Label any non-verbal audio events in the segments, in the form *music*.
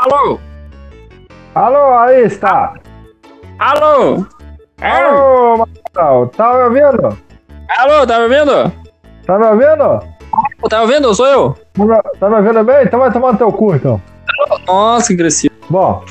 Alô? Alô, aí está. Alô? Alô, Marcelo, tá me ouvindo? Alô, tá me ouvindo? Tá me ouvindo? Tá me ouvindo? Sou eu. Tá me- Tá me ouvindo bem? Então vai tomar no teu cu, então. Nossa, que agressivo. Bom,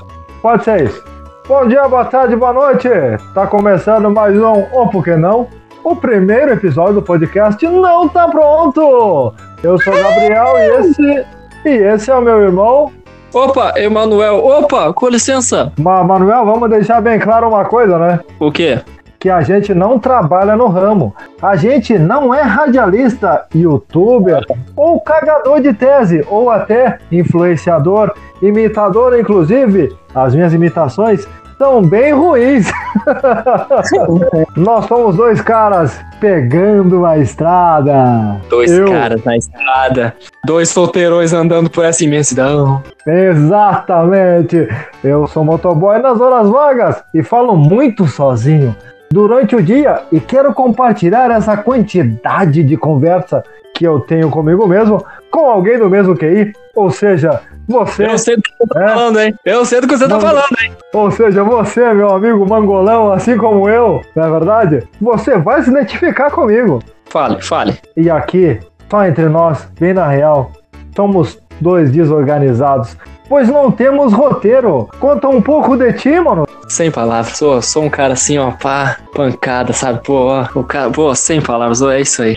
pode ser isso. Bom dia, boa tarde, boa noite. Tá começando mais um Ou Por Que Não? O primeiro episódio do podcast não tá pronto. Eu sou o Gabriel e esse, e esse é o meu irmão. Opa, Emanuel. Opa, com licença. Ma Manuel, vamos deixar bem claro uma coisa, né? O quê? que a gente não trabalha no ramo. A gente não é radialista, youtuber ou cagador de tese, ou até influenciador, imitador, inclusive. As minhas imitações são bem ruins. *laughs* Nós somos dois caras pegando a estrada. Dois Eu- caras na estrada. Dois solteirões andando por essa imensidão. Exatamente. Eu sou motoboy nas horas vagas e falo muito sozinho durante o dia e quero compartilhar essa quantidade de conversa que eu tenho comigo mesmo com alguém do mesmo QI, ou seja, você, Eu sei do que você tá É. falando, hein? Eu sei do que você tá Não. falando, hein? ou seja, você, meu amigo mangolão, assim como eu, não é verdade? Você vai se identificar comigo. Fale, fale. E aqui, só entre nós, bem na real, somos dois desorganizados, pois não temos roteiro. Conta um pouco de ti, mano. Sem palavras. Sou, sou um cara assim, ó, pá, pancada, sabe? Pô, ó, o cara, pô, sem palavras, ó, é isso aí.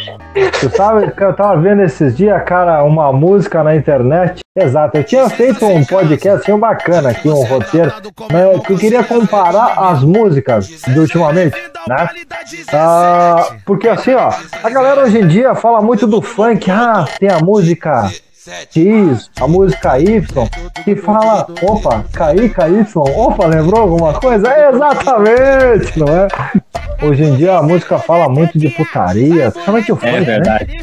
Tu sabe que eu tava vendo esses dias, cara, uma música na internet. Exato, eu tinha feito um podcast assim, bacana aqui, um roteiro, né, que eu queria comparar as músicas de ultimamente, né? Ah, porque assim, ó, a galera hoje em dia fala muito do funk, ah, tem a música X, a música Y, que fala, opa, KI, KY, opa, lembrou alguma coisa? É exatamente, não é? Hoje em dia a música fala muito de putaria, principalmente o funk, É né? verdade.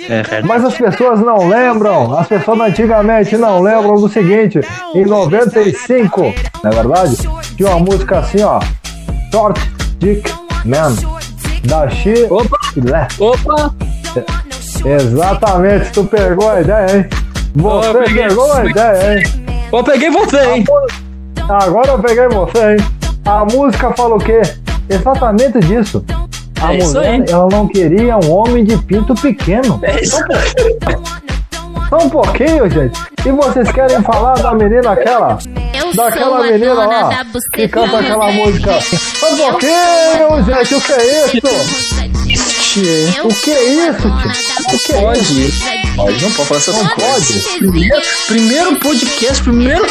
É verdade. Mas as pessoas não lembram, as pessoas antigamente não lembram do seguinte, em 95, não é verdade? Tinha uma música assim, ó, Short Dick Man, da She Opa, Left. opa. Exatamente, tu pegou a ideia, hein? Você eu peguei. pegou a ideia, hein? Ó, peguei você, hein? Agora eu peguei você, hein? A música fala o quê? Exatamente disso. A É isso mulher, aí. ela não queria um homem de pinto pequeno. É isso Só um pouquinho, gente. E vocês querem falar da menina aquela? Eu Daquela menina lá da que canta aquela música. Só um pouquinho, gente. O que é isso? O que é isso, tio? O que é Pode. isso? Pode, não pode falar essas Não coisas. pode. Primeiro, primeiro podcast, primeiro,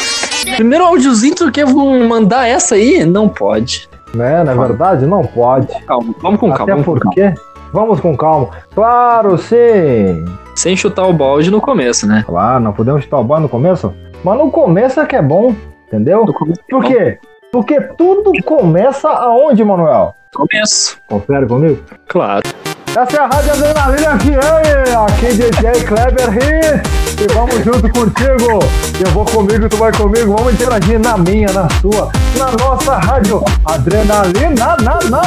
primeiro áudiozinho que quer mandar essa aí? Não pode. Né, na verdade, não pode. Calma, vamos com calma. Até Vamos com calma. porque. Vamos com calma. Claro, sim. Sem chutar o balde no começo, né? Claro, não podemos chutar o balde no começo. Mas no começo é que é bom, entendeu? Começo. Por quê? Porque tudo começa aonde, Manuel? Começo. Confere comigo. Claro. Essa é a Rádio Adrenalina FM, aqui DJ Kleber Hit. E vamos junto contigo. Eu vou comigo, tu vai comigo. Vamos interagir na minha, na sua, na nossa rádio. Adrenalina, na, na.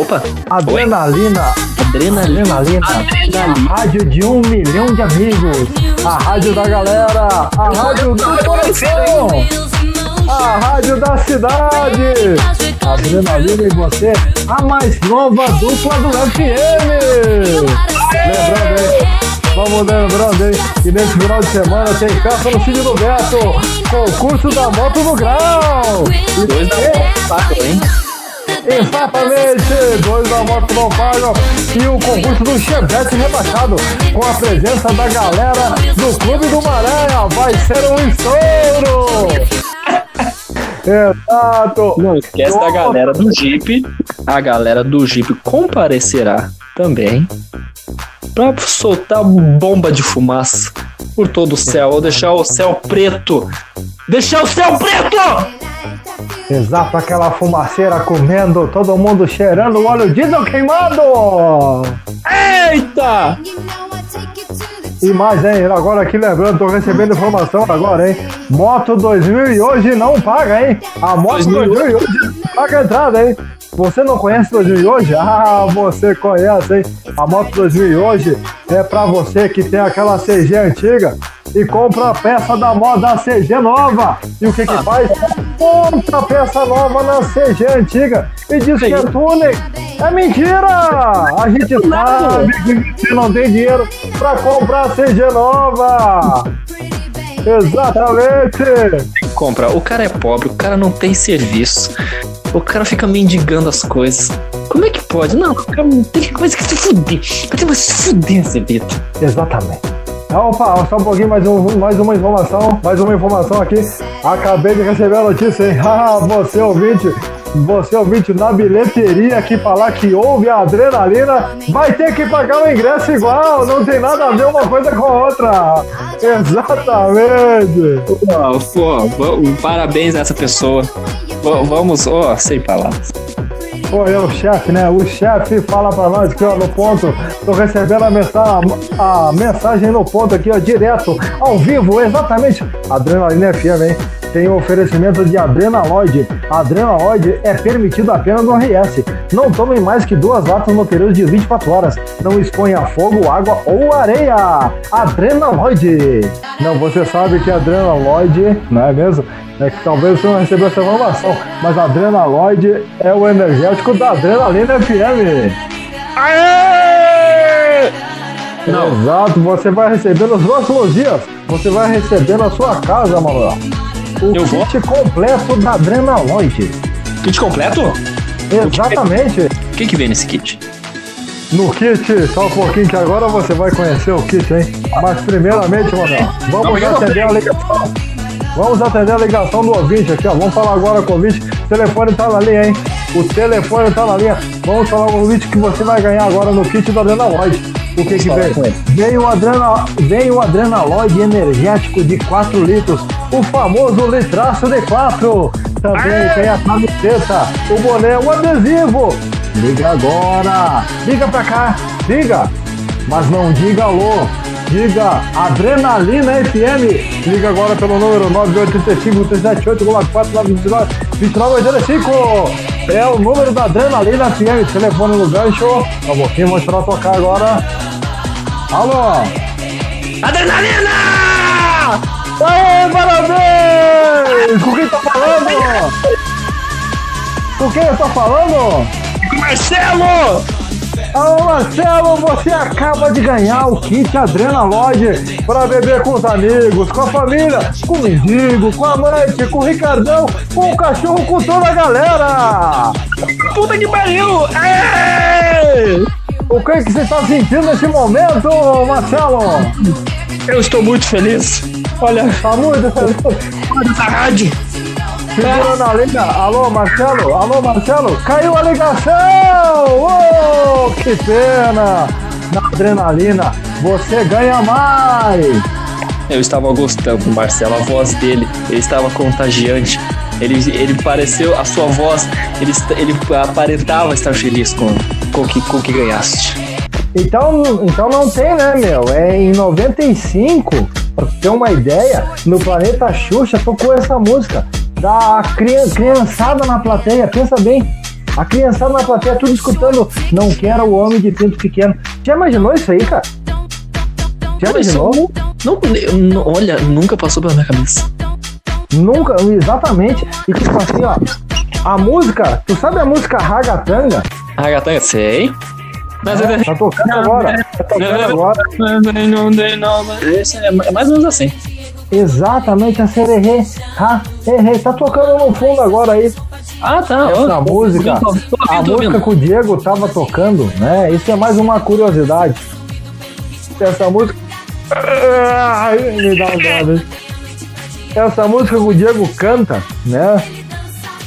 Opa, Adrenalina, adrenalina. adrenalina. Adrenalina. Rádio de um milhão de amigos. A rádio da galera. A rádio do coração. A rádio da cidade. Adrenalina e você, a mais nova dupla do FM. Lembrando, hein? Vamos lembrando, hein? Que nesse final de semana tem festa no Cine do Beto. Concurso da Moto do Grau. E Dois da saco, hein? Exatamente! Dois da moto não pagam e o concurso do Chevette rebaixado com a presença da galera do Clube do Maré. Vai ser um estouro! Exato! Não esquece da galera do Jeep. A galera do Jeep comparecerá também pra soltar bomba de fumaça por todo o céu, ou deixar o céu preto. Deixar o céu preto! Exato, aquela fumaceira comendo, todo mundo cheirando o óleo diesel queimado! Eita! E mais, hein? Agora aqui lembrando, tô recebendo informação agora, hein? Moto 2000 e hoje não paga, hein? A moto 2000 2000 e hoje paga a entrada, hein? Você não conhece 2000 e hoje? Ah, você conhece, hein? A moto 2000 e hoje é pra você que tem aquela CG antiga e compra a peça da moda CG nova. E o que que Ah. faz? Compra a peça nova na CG antiga e diz que é túnel. É mentira! A gente sabe que você não tem dinheiro pra comprar a CG nova. Exatamente! Compra. O cara é pobre, o cara não tem serviço. O cara fica mendigando as coisas. Como é que pode? Não, o cara não tem coisa que se fuder. Tem que se fuder, Zebito. Exatamente. Opa, só um pouquinho, mais, um, mais uma informação, mais uma informação aqui. Acabei de receber a notícia, hein? *laughs* Ah, você ouvinte, você ouvinte na bilheteria que falar que houve a adrenalina, vai ter que pagar o ingresso igual, não tem nada a ver uma coisa com a outra. Exatamente. Pô, pô, parabéns a essa pessoa. V- Vamos, ó, sem palavras. É o chefe, né? O chefe fala pra nós aqui, ó, no ponto. Tô recebendo a, mensa a mensagem no ponto aqui, ó, direto, ao vivo, exatamente. Adrenalina FM, hein? Tem um oferecimento de Adrenaloide. Adrenaloide é permitido apenas no RS. Não tomem mais que duas latas no período de 24 horas. Não exponha fogo, água ou areia. Adrenaloide. Não, você sabe que Adrenaloide, não é mesmo? É que talvez você não recebeu essa informação, mas Adrenaloide é o energético da Adrenalina FM. Não. Exato, você vai receber nos próximos dias. Você vai receber na sua casa, Manuel. O Eu vou? kit completo da Adrenaloide. Kit completo? Exatamente. O que que vem nesse kit? No kit, só um pouquinho que agora você vai conhecer o kit, hein? Mas primeiramente, Manuel, vamos Não, atender a ligação. Vamos atender a ligação do ouvinte aqui, ó. Vamos falar agora com o ouvinte. O telefone tá na linha, hein? O telefone tá na linha. Vamos falar com o ouvinte que você vai ganhar agora no kit do Adrenaloide. O que que vem? Vem o, adrena, vem o Adrenaloide energético de 4 litros. O famoso litraço de 4. Também tem a camiseta, o boné, o adesivo. Liga agora. Liga pra cá. Liga. Mas não diga alô. Diga Adrenalina FM. Liga agora pelo número 985 378 429 2985. É o número da Adrenalina FM. Telefone no gancho. Tá bom, quem vou esperar tocar agora. Alô? Adrenalina! Aê, parabéns! Com quem tá falando? Com quem eu tô falando? Marcelo! Alô, Marcelo, você acaba de ganhar o kit Adrenaloide para beber com os amigos, com a família, com o mendigo, com a amante, com o Ricardão, com o cachorro, com toda a galera! Puta que pariu! Aê! O que, é que você está sentindo nesse momento, Marcelo? Eu estou muito feliz. Olha, Tá muito feliz? olha essa rádio. Segurando a linha. Alô, Marcelo? Alô, Marcelo? Caiu a ligação! Oh, que pena! Na adrenalina, você ganha mais! Eu estava gostando, Marcelo, a voz dele, ele estava contagiante. Ele, ele pareceu, a sua voz, ele, ele aparentava estar feliz com, com, o que, com que ganhaste. Então, então não tem, né, meu? É em 95, pra ter uma ideia, no Planeta Xuxa tocou essa música. Da cri- criançada na plateia, pensa bem. A criançada na plateia, tudo escutando. Não quero o homem de pinto pequeno. Já imaginou isso aí, cara? Já imaginou? Não, não, olha, nunca passou pela minha cabeça. Nunca, exatamente. E tipo assim, ó. A música, tu sabe a música Ragatanga? Ragatanga, sei. Mas É, tá tocando agora. Tá tocando agora. É mais ou menos assim. Exatamente, a Sererê. Ha, errei. Tá tocando no fundo agora aí. Ah, tá. Essa música, tô ouvindo, tô a música que o Diego tava tocando, né? Isso é mais uma curiosidade. Essa música. Me dá um dano. Essa música que o Diego canta, né?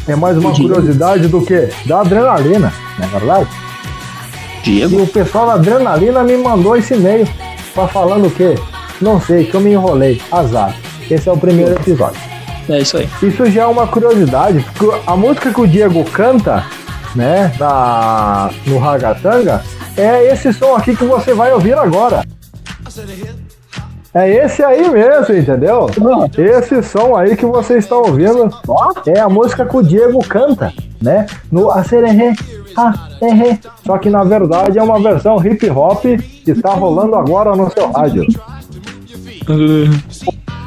É mais uma curiosidade do que? Da adrenalina, não é verdade? E Diego? o pessoal da adrenalina me mandou esse e-mail pra falando o quê? Não sei, que eu me enrolei. Azar. Esse é o primeiro episódio. É isso aí. Isso já é uma curiosidade, porque a música que o Diego canta, né, na, no Ragatanga, é esse som aqui que você vai ouvir agora. É esse aí mesmo, entendeu? Esse som aí que você está ouvindo é a música que o Diego canta, né? No Acererê, ah, errê. Só que na verdade é uma versão hip hop que está rolando agora no seu rádio.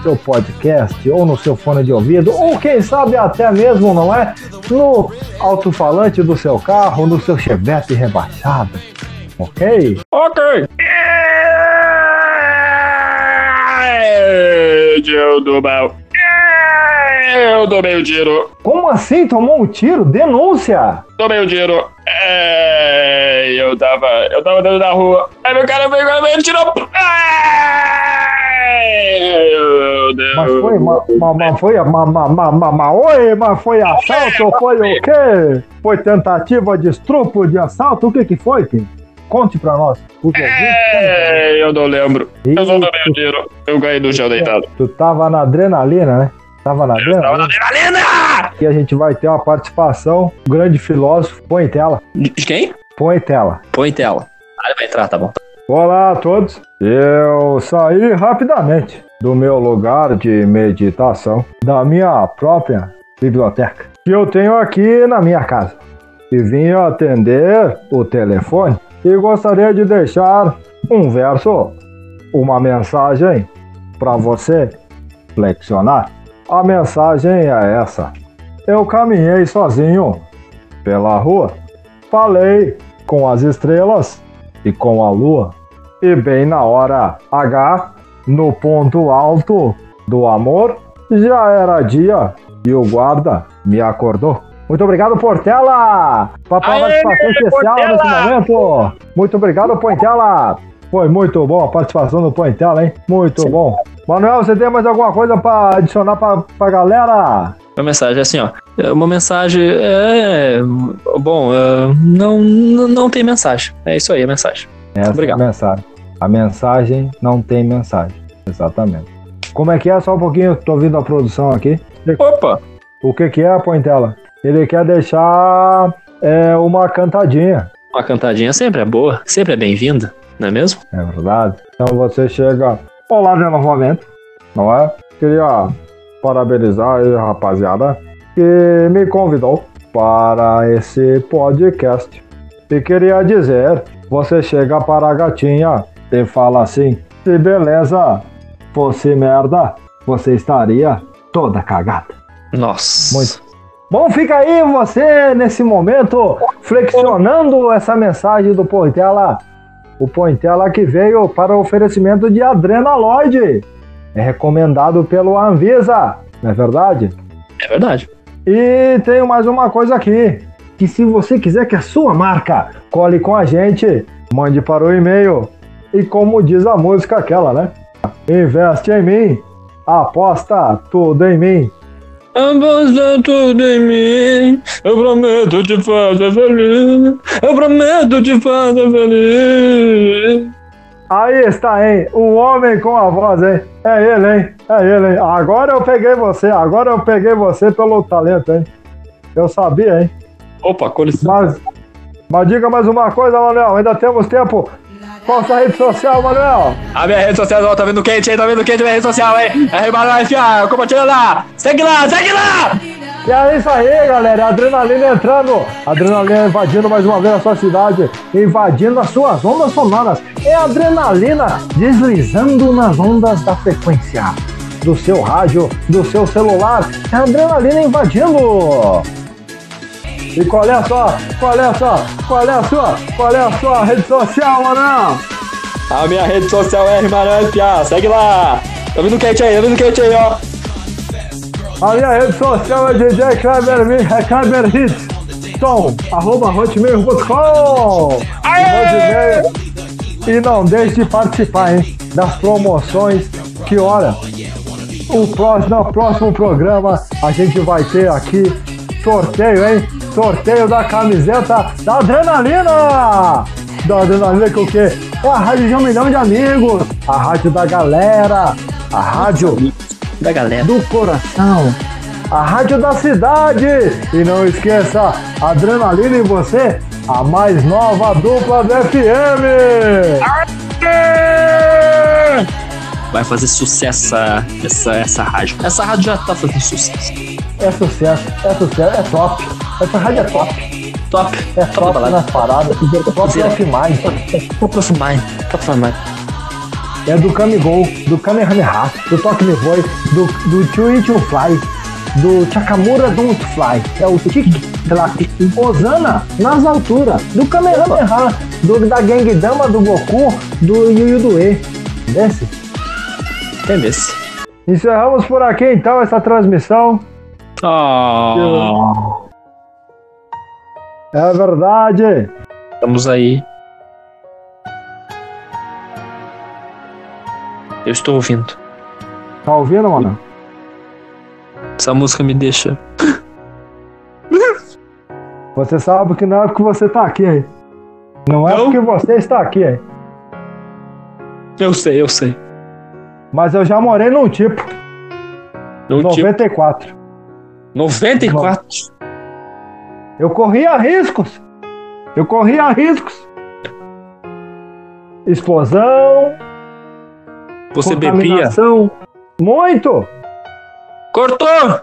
seu podcast, ou no seu fone de ouvido, ou quem sabe até mesmo, não é? No alto-falante do seu carro, no seu chevette rebaixado. Ok? Ok. Eu do mal. Eu tomei o tiro. Como assim? Tomou um tiro? Denúncia! Tomei o tiro. É, eu tava. Eu tava dentro da rua. Aí meu cara veio e me tirou. Meu Deus. Mas foi, ma, ma, ma, foi, ma, ma, ma, ma, ma, oi, mas foi assalto ou foi o quê? Foi tentativa de estupro, de assalto? O que que foi, Kim? Conte pra nós. É, eu não lembro. Eu só tomei o tiro. Eu caí no chão deitado. Tu tava na adrenalina, né? Tava na Eu tava na adrenalina. Adrenalina! E a gente vai ter uma participação. Um grande filósofo. Põe tela. De quem? Põe tela. Põe tela. Ah, ele vai entrar, tá bom. Olá a todos. Eu saí rapidamente do meu lugar de meditação, da minha própria biblioteca, que eu tenho aqui na minha casa. E vim atender o telefone e gostaria de deixar um verso, uma mensagem para você flexionar. A mensagem é essa. Eu caminhei sozinho pela rua, falei com as estrelas e com a lua. E bem na hora H, no ponto alto do amor, já era dia e o guarda me acordou. Muito obrigado, Portela! Papai participação especial Portela! nesse momento. Muito obrigado, Portela! Foi muito bom a participação do Portela, hein? Muito bom. Manuel, você tem mais alguma coisa para adicionar pra, pra galera? Uma mensagem assim, ó. É Uma mensagem. É. Bom, é, não, não tem mensagem. É isso aí, a mensagem. Essa Obrigado. é a mensagem. A mensagem não tem mensagem. Exatamente. Como é que é? Só um pouquinho, tô ouvindo a produção aqui. Opa! O que que é, Pointela? Ele quer deixar é, uma cantadinha, Uma cantadinha sempre é boa, sempre é bem-vinda, não é mesmo? é verdade? Então você chega, olá de novamente, não é? Queria parabenizar aí, rapaziada, que me convidou para esse podcast. E queria dizer, você chega para a gatinha e fala assim, se beleza fosse merda, você estaria toda cagada. Nossa. Muito. Bom, fica aí você nesse momento flexionando essa mensagem do Pointela. O Pointela que veio para o oferecimento de Adrenaloide. É recomendado pelo Anvisa, não é verdade? É verdade. E tenho mais uma coisa aqui. Que se você quiser que a sua marca cole com a gente, mande para o e-mail. E como diz a música aquela, né? Investe em mim, aposta tudo em mim. Aposta tudo em mim, eu prometo te fazer feliz, eu prometo te fazer feliz. Aí está, hein? Um homem com a voz, hein? É ele, hein? É ele, hein? Agora eu peguei você, agora eu peguei você pelo talento, hein? Eu sabia, hein? Opa, com licença. Mas, mas diga mais uma coisa, Manuel, ainda temos tempo. Qual a sua rede social, Manuel? A minha rede social, ó, tá vendo quente aí, tá vendo quente a minha rede social, hein? É FA, compartilha lá, segue lá, segue lá! E é isso aí, galera. Adrenalina entrando. Adrenalina invadindo mais uma vez a sua cidade. Invadindo as suas ondas sonoras. É adrenalina deslizando nas ondas da frequência. Do seu rádio, do seu celular. É adrenalina invadindo. E qual é a sua, qual é a sua, qual é a sua, qual é a sua rede social, Manão? A minha rede social é Ribalai FA, segue lá! Tá vendo quente aí, tá vendo quente aí, ó? A minha rede social é DJ Kleber, Kleber Hits. Som, arroba hotmail.com. E não deixe de participar, hein? Das promoções. Que hora? O próximo, no próximo programa a gente vai ter aqui sorteio, hein? Sorteio da camiseta da Adrenalina! Da Adrenalina que o quê? É a rádio de um milhão de amigos. A rádio da galera. A rádio Da galera. do coração, a rádio da cidade. E não esqueça, Adrenalina em você, a mais nova dupla do FM. Vai fazer sucesso essa, essa, essa rádio. Essa rádio já tá fazendo sucesso. É sucesso, é sucesso, é top. Essa rádio é top, Top. é top da top nas paradas, top of mind. Top of mind. Top of mind. É do Kamigol, do Kamehameha, do Toque Me Voe, do, do Chuichu Fly, do Chakamura Don't Fly, é o Tiki, sei lá, Osana nas alturas, do Kamehameha, do, da Gengdama, do Goku, do Yu Yu do E. Desce. Entendesse? Encerramos por aqui então essa transmissão. Oh, É verdade. estamos aí. Eu estou ouvindo. Tá ouvindo, mano? Essa música me deixa. *laughs* Você sabe que não é porque você tá aqui, hein? Não é Não? porque você está aqui, hein? Eu sei, eu sei. Mas eu já morei num tipo, tipo 94. 94. Eu corria riscos. Eu corria riscos. Explosão, Você bebia? Muito! Cortou! Não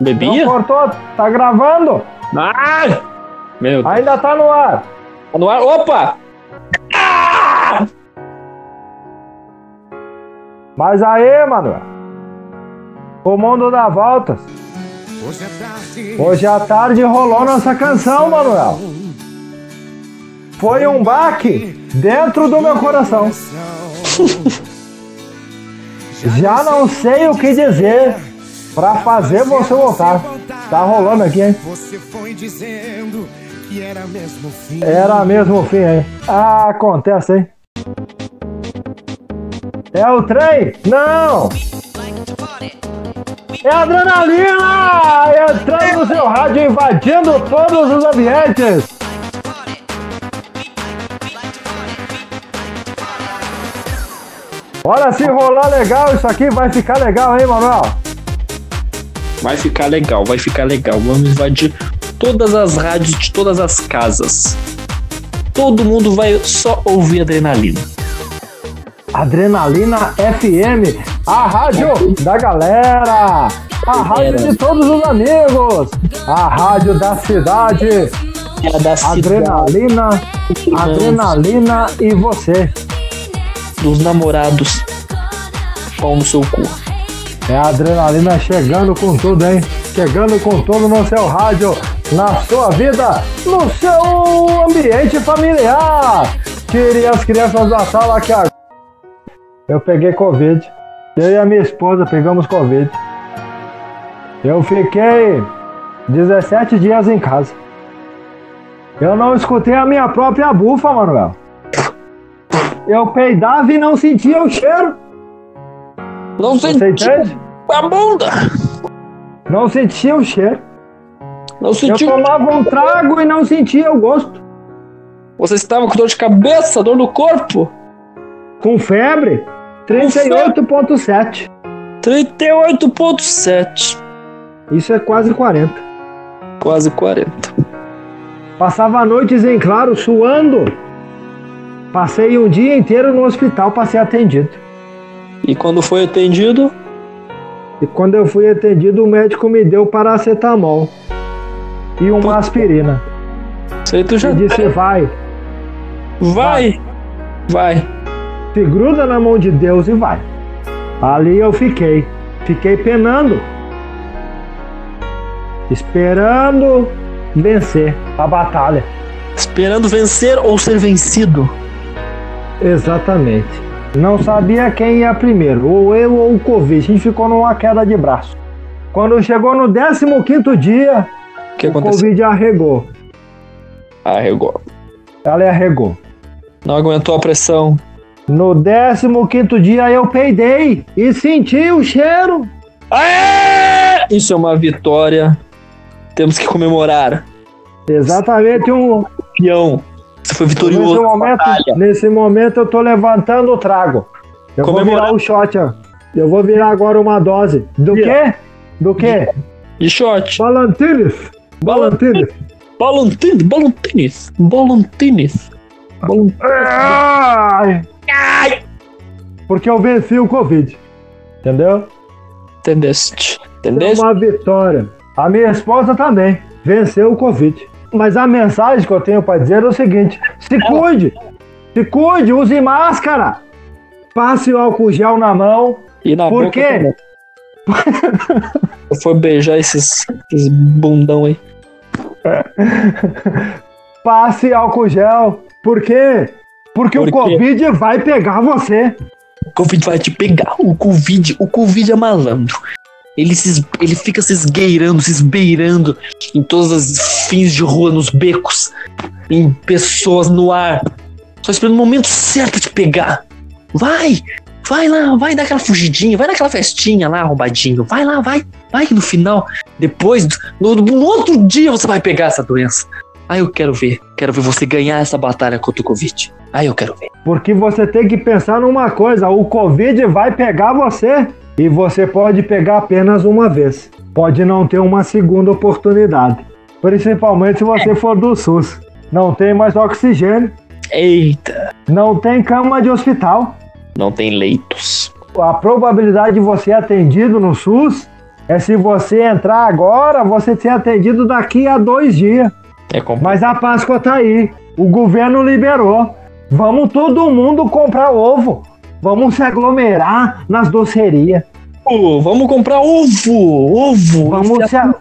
Bebia? cortou, tá gravando. Ai! Meu Deus. Ainda tá no ar. Tá no ar. Opa! Ah! Mas aí, Manuel. O mundo dá voltas. Hoje à tarde, Hoje à tarde rolou nossa canção, Manuel. Foi um baque dentro do meu coração. *laughs* Já não sei o que dizer pra fazer você voltar. Tá rolando aqui, hein? Você foi dizendo que era mesmo o fim. Era mesmo fim, hein? Ah, acontece, hein? É o trem? Não! É a adrenalina! Entrando no seu rádio, invadindo todos os ambientes! Olha, se rolar legal, isso aqui vai ficar legal, hein, Manuel? Vai ficar legal, vai ficar legal. Vamos invadir todas as rádios de todas as casas. Todo mundo vai só ouvir adrenalina. Adrenalina FM, a rádio da galera, a rádio de todos os amigos, a rádio da cidade, É da cidade, adrenalina, adrenalina e você. Dos namorados. Pau no seu cu. É a adrenalina chegando com tudo, hein? Chegando com tudo no seu rádio, na sua vida, no seu ambiente familiar. Tirem as crianças da sala que agora. Eu peguei Covid. Eu e a minha esposa pegamos Covid. Eu fiquei 17 dias em casa. Eu não escutei a minha própria bufa, Manuel. Eu peidava e não sentia o cheiro. Não Você senti entende? a bunda. Não sentia o cheiro. Não Eu sentiu. tomava um trago e não sentia o gosto. Você estava com dor de cabeça, dor no corpo. Com febre, 38,7. 38,7. Isso é quase 40. Quase 40. Passava noites em claro, suando. Passei um dia inteiro no hospital para ser atendido. E quando foi atendido, E quando eu fui atendido, o médico me deu paracetamol e uma aspirina. isso aí tu já E disse: vai, vai. Vai. se gruda na mão de Deus e vai. Ali eu fiquei. Fiquei penando. Esperando vencer a batalha. Esperando vencer ou ser vencido. Exatamente. Não sabia quem ia primeiro, ou eu ou o Covid. A gente ficou numa queda de braço. Quando chegou no 15 dia, O que o aconteceu? Covid arregou. Arregou. Ela arregou. Não aguentou a pressão. No 15 dia eu peidei e senti o cheiro. Aê! Isso é uma vitória. Temos que comemorar. Exatamente um. Campeão. Você foi Nesse vitorioso. na momento, nesse momento eu tô levantando o trago. Eu vou Comemorar. virar o shot, ó. Eu vou virar agora uma dose. Do quê? Do quê? De shot. Balantines. Balantines. Balantines. Balantines. Balantines. Balantines. Ai! Ai! Porque eu venci o Covid. Entendeu? Entendeste? É Entendeste? uma vitória. A minha esposa também venceu o Covid. Mas a mensagem que eu tenho para dizer é o seguinte: se cuide, se cuide, use máscara. passe o álcool gel na mão. E na Por boca quê? Eu for beijar esses, esses bundão aí. *laughs* Passe álcool gel. Por quê? Porque Por o quê? Covid vai pegar você. O Covid vai te pegar. O Covid, o Covid é malandro. Ele, se, ele fica se esgueirando, se esbeirando em todos os fins de rua, nos becos, em pessoas no ar. Só esperando o momento certo te pegar. Vai! Vai lá, vai dar aquela fugidinha, vai naquela festinha lá, arrombadinho. Vai lá, vai. Vai no final, depois, no, no outro dia você vai pegar essa doença. Aí eu quero ver. Quero ver você ganhar essa batalha contra o Covid. Aí eu quero ver. Porque você tem que pensar numa coisa: o Covid vai pegar você e você pode pegar apenas uma vez. Pode não ter uma segunda oportunidade. Principalmente se você for do SUS. Não tem mais oxigênio, Eita, não tem cama de hospital. não tem leitos. A probabilidade de você ser atendido no SUS é se você entrar agora, você ser atendido daqui a dois dias. É. Mas a Páscoa tá aí. O governo liberou. Vamos todo mundo comprar ovo. Vamos se aglomerar nas docerias. Ô, vamos comprar ovo! Ovo! Vamos se a-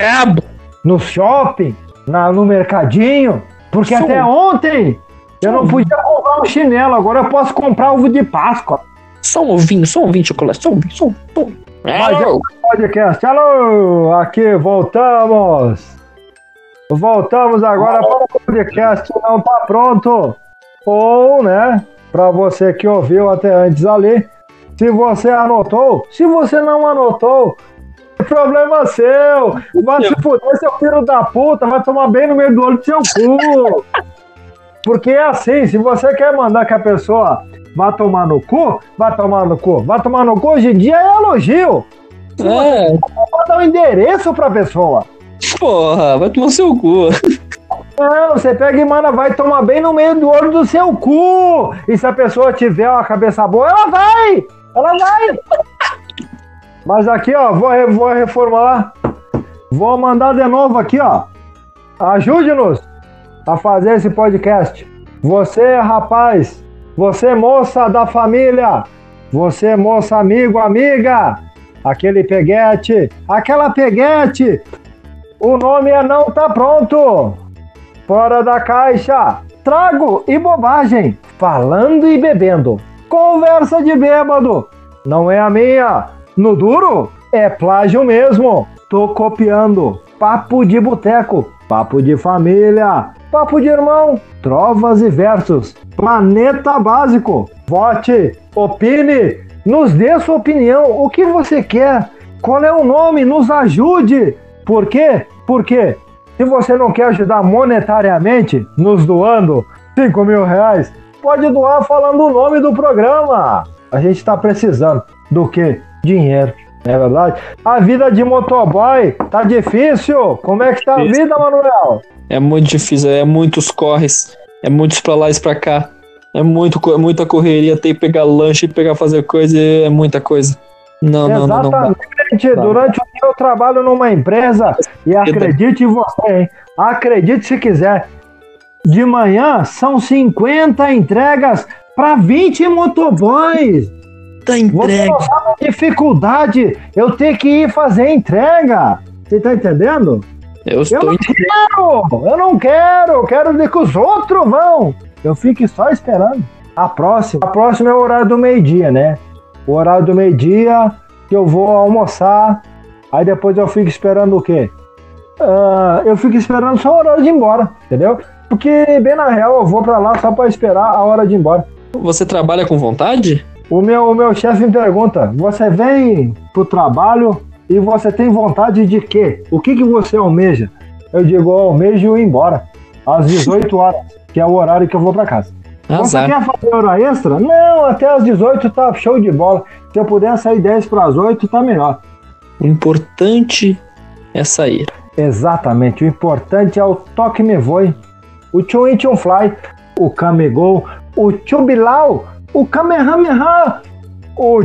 Rabo! No shopping, na, no mercadinho. Porque até ontem eu não podia comprar um chinelo. Agora eu posso comprar ovo de Páscoa. Só um ovinho, só um ovinho de chocolate, só um ovinho, só um. Só um. Mas é o podcast. Alô, aqui voltamos. Voltamos agora para o podcast. Não tá pronto. Ou, né, para você que ouviu até antes ali, se você anotou, se você não anotou, é problema seu. Vai se fuder, seu filho da puta, vai tomar bem no meio do olho do seu cu. Porque é assim, se você quer mandar que a pessoa vá tomar no cu, vai tomar no cu. Vai tomar no cu hoje em dia é elogio. É, Pode dar o endereço pra pessoa. porra, vai tomar seu cu. Não, você pega e manda, vai tomar bem no meio do olho do seu cu. E se a pessoa tiver uma cabeça boa, ela vai. Ela vai. Mas aqui, ó, vou, vou reformular. Vou mandar de novo aqui, ó. Ajude-nos a fazer esse podcast. Você, rapaz, você, moça da família, você, moça, amigo, amiga, aquele peguete, aquela peguete, o nome é Não Tá Pronto. Fora da caixa, trago e bobagem, falando e bebendo. Conversa de bêbado, não é a minha. No duro, é plágio mesmo. Tô copiando. Papo de boteco, papo de família, papo de irmão, trovas e versos. Planeta básico. Vote, opine, nos dê sua opinião. O que você quer? Qual é o nome? Nos ajude. Por quê? Por quê? Se você não quer ajudar monetariamente, nos doando 5 mil reais, pode doar falando o nome do programa. A gente está precisando do que? Dinheiro. Não é verdade? A vida de motoboy tá difícil. Como é que tá a vida, Manuel? É muito difícil, é muitos corres, é muitos pra lá e pra cá. É muito, é muita correria, tem que pegar lanche, pegar fazer coisa, é muita coisa. Não, não, não, não. Exatamente. Durante o dia eu trabalho numa empresa e acredite em você, hein? Acredite se quiser. De manhã são 50 entregas para 20 motoboys. Tá entregue. dificuldade eu ter que ir fazer entrega. Você tá entendendo? Eu Eu estou não quero! Eu não quero! Eu quero ver que os outros vão! Eu fico só esperando. A próxima. A próxima é o horário do meio-dia, né? O horário do meio-dia que eu vou almoçar. Aí depois eu fico esperando o quê? Ah, eu fico esperando só a hora de ir embora, entendeu? Porque, bem na real, eu vou pra lá só pra esperar a hora de ir embora. Você trabalha com vontade? O meu, o meu chefe me pergunta: você vem pro trabalho e você tem vontade de quê? O que, que você almeja? Eu digo: eu almejo ir embora às 18 *laughs* horas, que é o horário que eu vou pra casa. Você Azar. quer fazer hora extra? Não, até às 18 tá show de bola. Se eu puder sair 10 para as 8, tá melhor. O importante é sair. Exatamente, o importante é o toque me voe, o tchum tchum fly, o kamegol, o chubilau, o kamehameha, o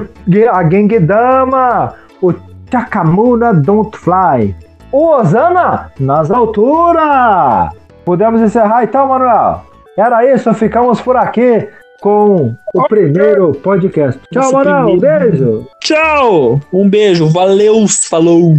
a Gengedama, o Chakamura don't fly, o Osana nas alturas. Podemos encerrar então, Manuel? Era isso, ficamos por aqui. com o primeiro podcast. Tchau, Nosso Moral. primeiro. Beijo. Tchau! Um beijo, valeu, falou!